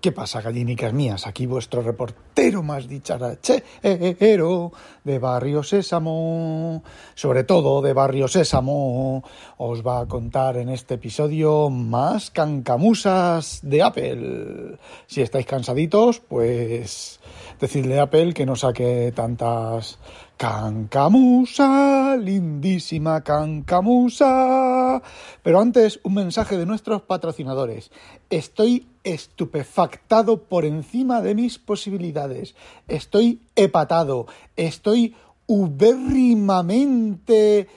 ¿Qué pasa, gallinicas mías? Aquí vuestro reportero más dicharachero de Barrio Sésamo, sobre todo de Barrio Sésamo, os va a contar en este episodio más cancamusas de Apple. Si estáis cansaditos, pues decidle a Apple que no saque tantas cancamusa, lindísima cancamusa. Pero antes, un mensaje de nuestros patrocinadores. Estoy estupefactado por encima de mis posibilidades. Estoy hepatado. Estoy ubérrimamente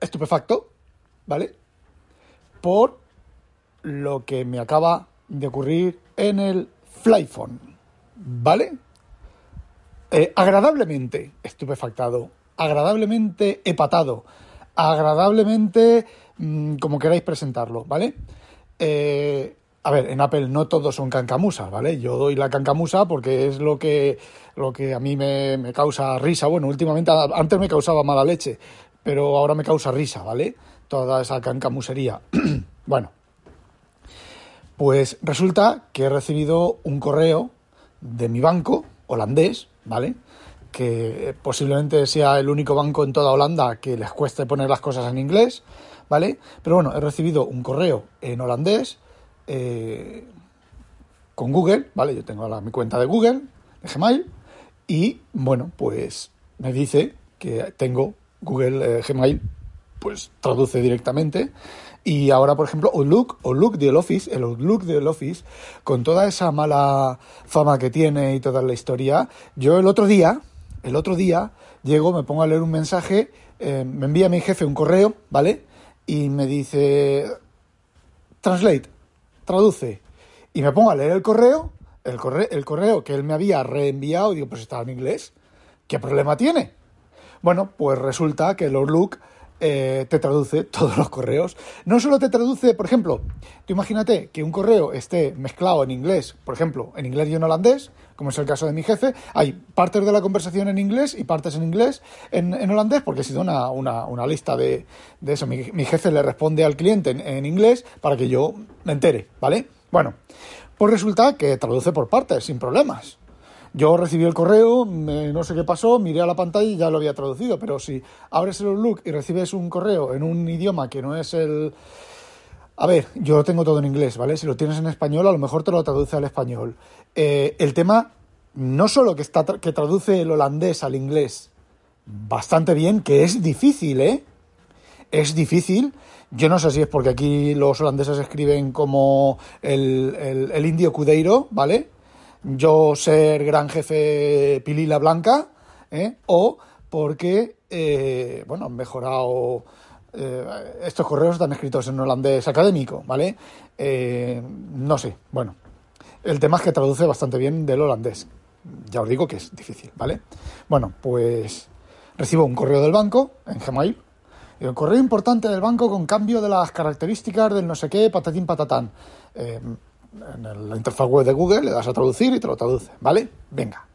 estupefacto, ¿vale? Por lo que me acaba de ocurrir en el Flyphone, ¿vale? Eh, agradablemente estupefactado, agradablemente hepatado, agradablemente mmm, como queráis presentarlo, ¿vale? Eh, a ver, en Apple no todos son cancamusas, ¿vale? Yo doy la cancamusa porque es lo que, lo que a mí me, me causa risa. Bueno, últimamente, antes me causaba mala leche, pero ahora me causa risa, ¿vale? Toda esa cancamusería. bueno, pues resulta que he recibido un correo de mi banco holandés, ¿vale? Que posiblemente sea el único banco en toda Holanda que les cueste poner las cosas en inglés, ¿vale? Pero bueno, he recibido un correo en holandés eh, con Google, ¿vale? Yo tengo la, mi cuenta de Google, de Gmail, y bueno, pues me dice que tengo Google eh, Gmail, pues traduce directamente. Y ahora, por ejemplo, Outlook, Outlook del Office, el Outlook del Office, con toda esa mala fama que tiene y toda la historia, yo el otro día, el otro día, llego, me pongo a leer un mensaje, eh, me envía mi jefe un correo, ¿vale? Y me dice, translate, traduce. Y me pongo a leer el correo, el correo, el correo que él me había reenviado, digo, pues estaba en inglés, ¿qué problema tiene? Bueno, pues resulta que el Outlook eh, te traduce todos los correos. No solo te traduce, por ejemplo, tú imagínate que un correo esté mezclado en inglés, por ejemplo, en inglés y en holandés, como es el caso de mi jefe, hay partes de la conversación en inglés y partes en inglés, en, holandés, porque ha sido una, una, una lista de, de eso. Mi, mi, jefe le responde al cliente en, en inglés para que yo me entere, ¿vale? Bueno, pues resulta que traduce por partes, sin problemas. Yo recibí el correo, me, no sé qué pasó, miré a la pantalla y ya lo había traducido, pero si abres el Outlook y recibes un correo en un idioma que no es el... A ver, yo lo tengo todo en inglés, ¿vale? Si lo tienes en español, a lo mejor te lo traduce al español. Eh, el tema, no solo que, está, que traduce el holandés al inglés bastante bien, que es difícil, ¿eh? Es difícil. Yo no sé si es porque aquí los holandeses escriben como el, el, el indio Cudeiro, ¿vale? Yo ser gran jefe pilila blanca, ¿eh? o porque, eh, bueno, han mejorado... Eh, estos correos están escritos en holandés académico, ¿vale? No sé, bueno. El tema es que traduce bastante bien del holandés. Ya os digo que es difícil, ¿vale? Bueno, pues recibo un correo del banco en Gmail. Un correo importante del banco con cambio de las características del no sé qué, patatín patatán. En la interfaz web de Google, le das a traducir y te lo traduce, ¿vale? Venga.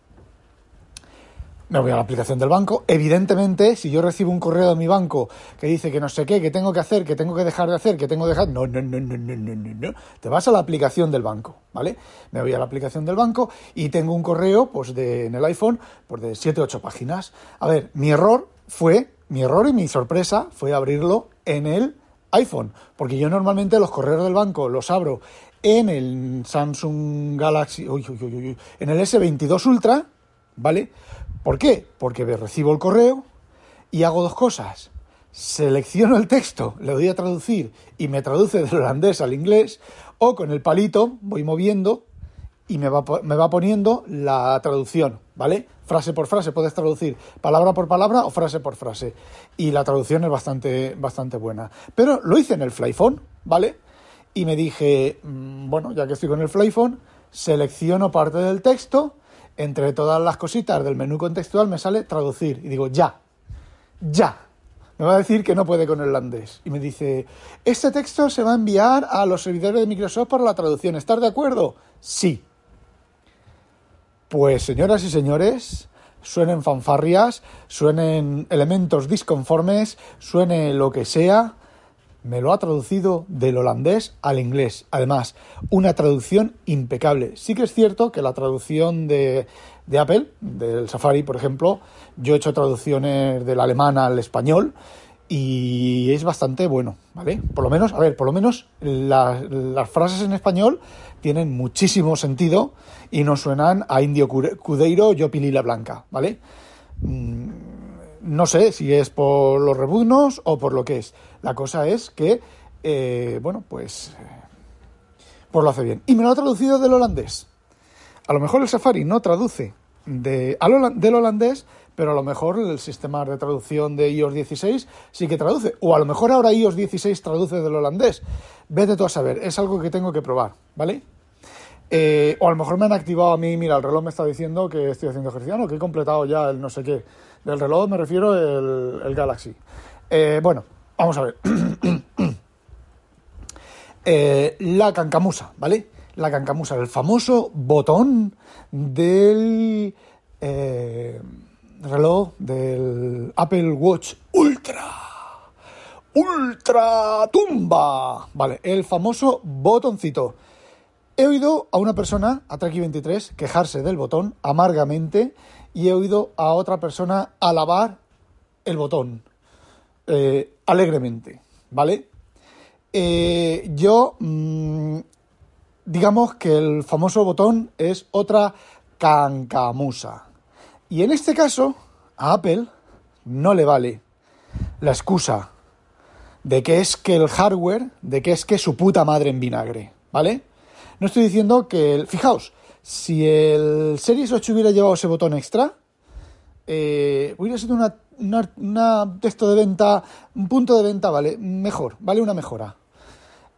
Me voy a la aplicación del banco. Evidentemente, si yo recibo un correo de mi banco que dice que no sé qué, que tengo que hacer, que tengo que dejar de hacer, que tengo que dejar. No, no, no, no, no, no, no, no. Te vas a la aplicación del banco, ¿vale? Me voy a la aplicación del banco y tengo un correo, pues de, en el iPhone, pues de 7 8 páginas. A ver, mi error fue, mi error y mi sorpresa fue abrirlo en el iPhone, porque yo normalmente los correos del banco los abro en el Samsung Galaxy, en el S22 Ultra, ¿vale? ¿Por qué? Porque recibo el correo y hago dos cosas. Selecciono el texto, le doy a traducir y me traduce del holandés al inglés, o con el palito voy moviendo y me va, me va poniendo la traducción, ¿vale? Frase por frase, puedes traducir palabra por palabra o frase por frase. Y la traducción es bastante, bastante buena. Pero lo hice en el Flyphone, ¿vale? Y me dije, mm, bueno, ya que estoy con el Flyphone, selecciono parte del texto, entre todas las cositas del menú contextual me sale traducir y digo, ya, ya. Me va a decir que no puede con el holandés. Y me dice, este texto se va a enviar a los servidores de Microsoft para la traducción. ¿Estás de acuerdo? Sí. Pues señoras y señores, suenen fanfarrias, suenen elementos disconformes, suene lo que sea, me lo ha traducido del holandés al inglés. Además, una traducción impecable. Sí que es cierto que la traducción de, de, Apple, del Safari, por ejemplo, yo he hecho traducciones del alemán al español y es bastante bueno, ¿vale? Por lo menos, a ver, por lo menos las frases en español tienen muchísimo sentido y no suenan a Indio Cudeiro, yo pilila blanca, ¿vale? Mm, no sé si es por los rebuznos o por lo que es. La cosa es que, eh, bueno, pues, pues lo hace bien. Y me lo ha traducido del holandés. A lo mejor el Safari no traduce de, del holandés, pero a lo mejor el sistema de traducción de iOS 16 sí que traduce. O a lo mejor ahora iOS 16 traduce del holandés. Vete tú a saber, es algo que tengo que probar, ¿vale? Eh, o a lo mejor me han activado a mí, mira, el reloj me está diciendo que estoy haciendo ejercicio, no, que he completado ya el no sé qué. Del reloj me refiero el, el Galaxy. Eh, bueno, vamos a ver. Eh, la cancamusa, ¿vale? La cancamusa, el famoso botón del reloj del Apple Watch Ultra. Ultra tumba. Vale, el famoso botoncito. He oído a una persona, a Treki23, quejarse del botón amargamente y he oído a otra persona alabar el botón eh, alegremente, ¿vale? Eh, yo, mm, digamos que el famoso botón es otra cancamusa. Y en este caso, a Apple no le vale la excusa de que es que el hardware, de que es que su puta madre en vinagre, ¿vale? No estoy diciendo que... El, fijaos, si el Series 8 hubiera llevado ese botón extra, eh, hubiera sido una, texto de venta, un punto de venta, ¿vale? Mejor, ¿vale? Una mejora.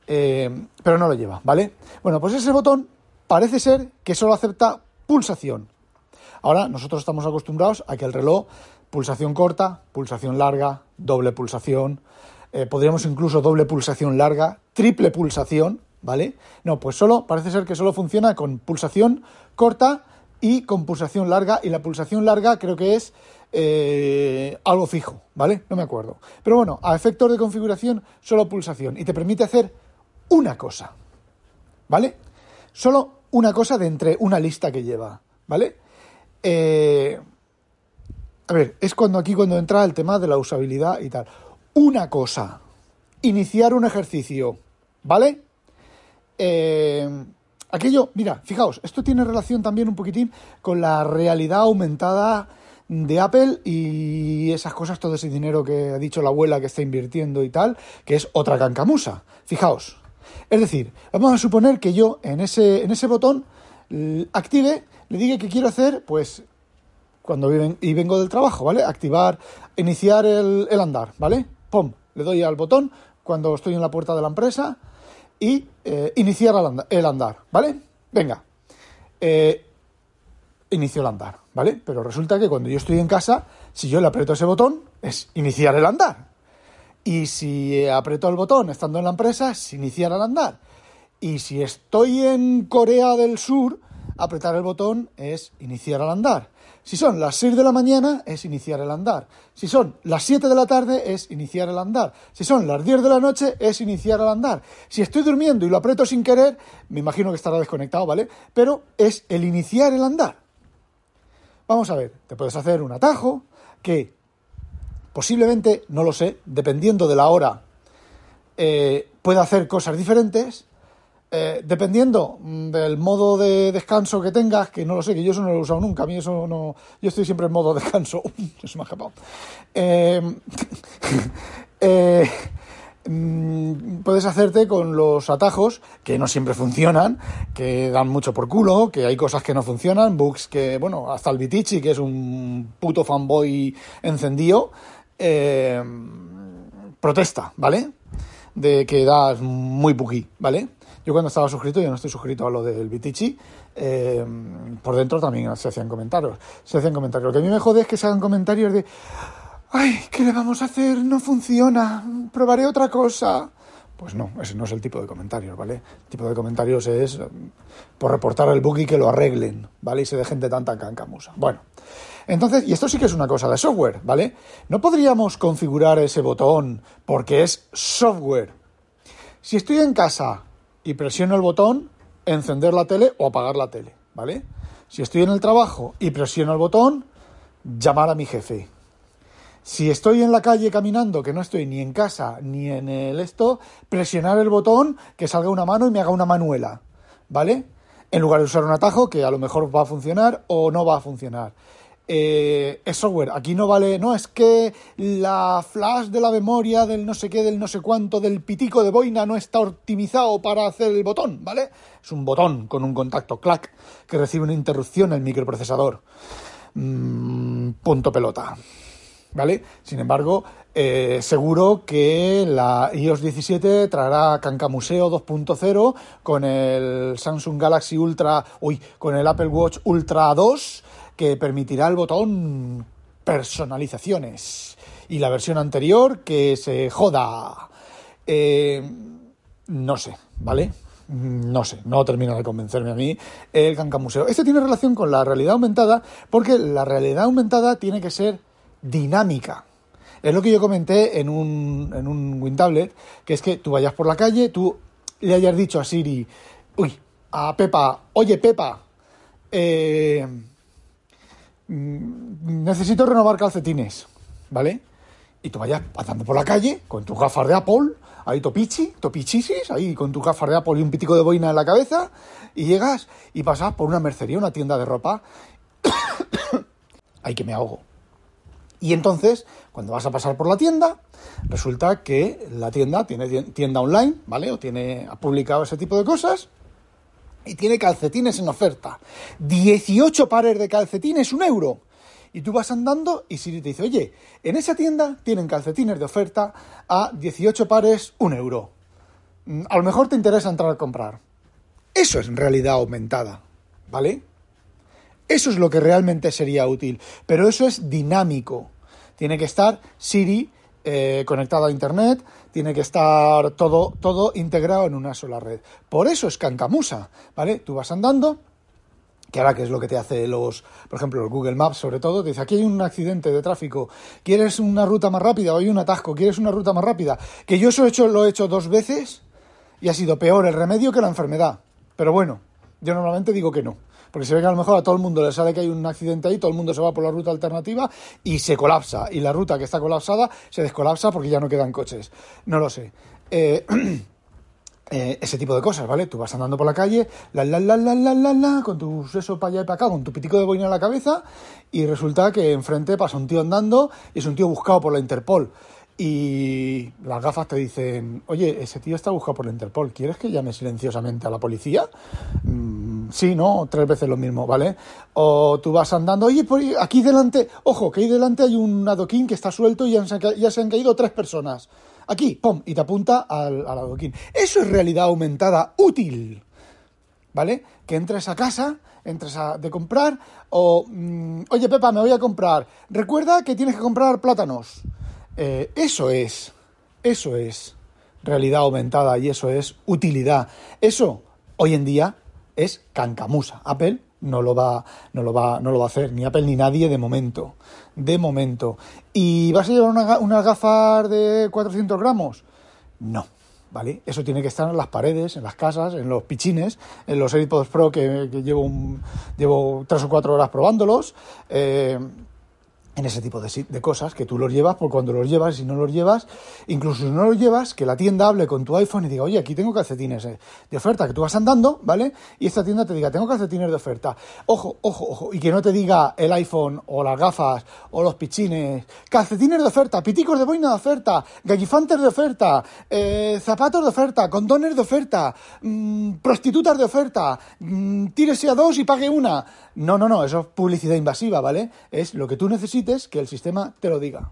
Eh, pero no lo lleva, ¿vale? Bueno, pues ese botón parece ser que solo acepta pulsación. Ahora, nosotros estamos acostumbrados a que el reloj, pulsación corta, pulsación larga, doble pulsación, eh, podríamos incluso doble pulsación larga, triple pulsación, ¿vale? No, pues solo, parece ser que solo funciona con pulsación corta y con pulsación larga, y la pulsación larga creo que es eh, algo fijo, ¿vale? No me acuerdo. Pero bueno, a efectos de configuración, solo pulsación, y te permite hacer una cosa, ¿vale? Solo una cosa de entre una lista que lleva, ¿vale? Eh, a ver, es cuando aquí cuando entra el tema de la usabilidad y tal. Una cosa, iniciar un ejercicio, ¿vale? Eh, aquello, mira, fijaos, esto tiene relación también un poquitín con la realidad aumentada de Apple y esas cosas, todo ese dinero que ha dicho la abuela que está invirtiendo y tal, que es otra cancamusa. Fijaos. Es decir, vamos a suponer que yo en ese, en ese botón active, le diga que quiero hacer, pues, cuando viven, y vengo del trabajo, ¿vale? Activar, iniciar el, el andar, ¿vale? ¡Pum! Le doy al botón cuando estoy en la puerta de la empresa y eh, iniciar el andar, ¿vale? Venga, eh, inicio el andar, ¿vale? Pero resulta que cuando yo estoy en casa, si yo le aprieto ese botón, es iniciar el andar. Y si aprieto el botón estando en la empresa, es iniciar el andar. Y si estoy en Corea del Sur, apretar el botón es iniciar el andar. Si son las 6 de la mañana, es iniciar el andar. Si son las 7 de la tarde, es iniciar el andar. Si son las 10 de la noche, es iniciar el andar. Si estoy durmiendo y lo aprieto sin querer, me imagino que estará desconectado, ¿vale? Pero es el iniciar el andar. Vamos a ver, te puedes hacer un atajo que posiblemente, no lo sé, dependiendo de la hora, eh, pueda hacer cosas diferentes eh, dependiendo mm, del modo de descanso que tengas, que no lo sé, que yo eso no lo he usado nunca, a mí eso no. Yo estoy siempre en modo descanso. se me ha escapado. Em, eh, mm, puedes hacerte con los atajos que no siempre funcionan, que dan mucho por culo, que hay cosas que no funcionan, bugs que, bueno, hasta el Vitici, que es un puto fanboy encendido, protesta, ¿vale? de que da muy buggy, ¿vale? Yo cuando estaba suscrito, yo no estoy suscrito a lo del Bitichi, eh, por dentro también se hacían comentarios. Se hacían comentarios. Lo que a mí me jode es que se hagan comentarios de, ay, ¿qué le vamos a hacer? No funciona, probaré otra cosa. Pues no, ese no es el tipo de comentarios, ¿vale? El tipo de comentarios es eh, por reportar el bug y que lo arreglen, ¿vale? Y se dejen de tanta cancamusa. Bueno, entonces, y esto sí que es una cosa de software, ¿vale? No podríamos configurar ese botón porque es software. Si estoy en casa y presiono el botón, encender la tele o apagar la tele, ¿vale? Si estoy en el trabajo y presiono el botón, llamar a mi jefe. Si estoy en la calle caminando, que no estoy ni en casa ni en el esto, presionar el botón, que salga una mano y me haga una manuela, ¿vale? En lugar de usar un atajo que a lo mejor va a funcionar o no va a funcionar. Eh, es software. Aquí no vale, no, es que la flash de la memoria del no sé qué, del no sé cuánto, del pitico de boina no está optimizado para hacer el botón, ¿vale? Es un botón con un contacto clac que recibe una interrupción el microprocesador. Mm, punto pelota. ¿vale? Sin embargo, eh, seguro que la iOS 17 traerá Cancamuseo 2.0 con el Samsung Galaxy Ultra, uy, con el Apple Watch Ultra 2 que permitirá el botón personalizaciones y la versión anterior que se joda. Eh, no sé, ¿vale? No sé, no termina de convencerme a mí el Cancamuseo. Esto tiene relación con la realidad aumentada porque la realidad aumentada tiene que ser dinámica. Es lo que yo comenté en un, en un WinTablet, que es que tú vayas por la calle, tú le hayas dicho a Siri, uy, a Pepa, oye Pepa, eh, mm, necesito renovar calcetines, ¿vale? Y tú vayas pasando por la calle con tus gafas de Apple, ahí topichi, topichisis, ahí con tus gafas de Apple y un pitico de boina en la cabeza, y llegas y pasas por una mercería, una tienda de ropa. Ay, que me ahogo. Y entonces, cuando vas a pasar por la tienda, resulta que la tienda tiene tienda online, ¿vale? O tiene, ha publicado ese tipo de cosas y tiene calcetines en oferta. 18 pares de calcetines, un euro. Y tú vas andando y Siri te dice, oye, en esa tienda tienen calcetines de oferta a 18 pares, un euro. Mm, a lo mejor te interesa entrar a comprar. Eso es realidad aumentada, ¿vale? Eso es lo que realmente sería útil, pero eso es dinámico tiene que estar Siri eh, conectado a Internet, tiene que estar todo, todo integrado en una sola red. Por eso es Cancamusa, ¿vale? Tú vas andando, que ahora que es lo que te hace los, por ejemplo, los Google Maps sobre todo, te dice, aquí hay un accidente de tráfico, ¿quieres una ruta más rápida o hay un atasco? ¿Quieres una ruta más rápida? Que yo eso he hecho, lo he hecho dos veces y ha sido peor el remedio que la enfermedad. Pero bueno, yo normalmente digo que no. Porque se ve que a lo mejor a todo el mundo le sale que hay un accidente ahí, todo el mundo se va por la ruta alternativa y se colapsa. Y la ruta que está colapsada se descolapsa porque ya no quedan coches. No lo sé. Eh, eh, ese tipo de cosas, ¿vale? Tú vas andando por la calle, la la la la la la la, con tu seso para allá y para acá, con tu pitico de boina en la cabeza, y resulta que enfrente pasa un tío andando y es un tío buscado por la Interpol. Y las gafas te dicen, oye, ese tío está buscado por la Interpol, ¿quieres que llame silenciosamente a la policía? Mm, Sí, ¿no? Tres veces lo mismo, ¿vale? O tú vas andando, oye, por aquí delante, ojo, que ahí delante hay un adoquín que está suelto y ya se, han, caído tres personas. Aquí, pum, y te apunta al, adoquín. Eso es realidad aumentada útil, ¿vale? Que entres a casa, entres a de comprar, o, mm, oye, Pepa, me voy a comprar. Recuerda que tienes que comprar plátanos. Eh, eso es, eso es realidad aumentada y eso es utilidad. Eso, hoy en día, es cancamusa. Apple no lo va, no lo va, no lo va a hacer, ni Apple ni nadie de momento. De momento. ¿Y vas a llevar una, unas gafas de 400 gramos? No. ¿Vale? Eso tiene que estar en las paredes, en las casas, en los pichines, en los AirPods Pro que, llevo, un, llevo tres o cuatro horas probándolos. Eh, en ese tipo de, cosas, que tú los llevas por cuando los llevas, si no los llevas, incluso si no los llevas, que la tienda hable con tu iPhone y diga, oye, aquí tengo calcetines eh, de oferta, que tú vas andando, ¿vale? Y esta tienda te diga, tengo calcetines de oferta. Ojo, ojo, ojo, y que no te diga el iPhone o las gafas o los pichines, calcetines de oferta, piticos de boina de oferta, gallifantes de oferta, eh, zapatos de oferta, condones de oferta, mmm, prostitutas de oferta, mmm, tírese a dos y pague una. No, no, no, eso es publicidad invasiva, ¿vale? Es lo que tú necesitas que el sistema te lo diga.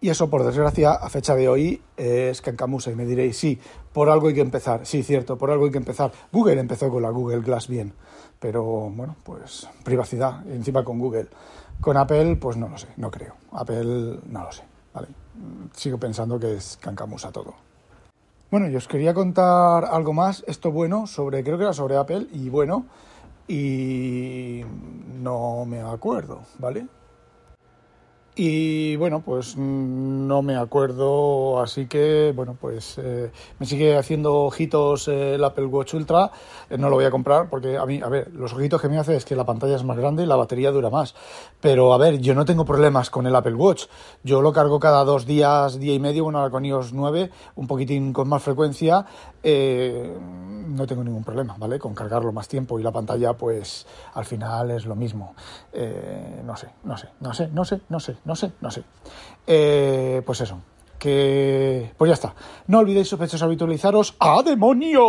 Y eso, por desgracia, a fecha de hoy es cancamusa. Y me diréis, sí, por algo hay que empezar. Sí, cierto, por algo hay que empezar. Google empezó con la Google Glass bien, pero bueno, pues privacidad, encima con Google. Con Apple, pues no lo sé, no creo. Apple, no lo sé. Sigo pensando que es cancamusa todo. Bueno, yo os quería contar algo más, esto bueno, sobre, creo que era sobre Apple, y bueno, y no me acuerdo, ¿vale? Y bueno, pues no me acuerdo, así que bueno, pues eh, me sigue haciendo ojitos el Apple Watch Ultra. Eh, no lo voy a comprar porque a mí, a ver, los ojitos que me hace es que la pantalla es más grande y la batería dura más. Pero a ver, yo no tengo problemas con el Apple Watch. Yo lo cargo cada dos días, día y medio, bueno, ahora con iOS 9, un poquitín con más frecuencia. Eh, no tengo ningún problema, ¿vale? Con cargarlo más tiempo y la pantalla, pues al final es lo mismo. Eh, no sé, no sé, no sé, no sé, no sé, no sé, no sé. Eh, pues eso, que... Pues ya está. No olvidéis, sospechosos, habitualizaros. ¡A demonio!